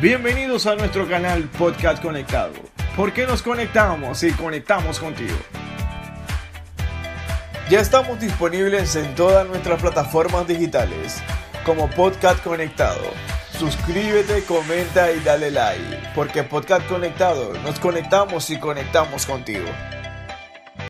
Bienvenidos a nuestro canal Podcast Conectado. ¿Por qué nos conectamos y conectamos contigo? Ya estamos disponibles en todas nuestras plataformas digitales como Podcast Conectado. Suscríbete, comenta y dale like, porque Podcast Conectado nos conectamos y conectamos contigo.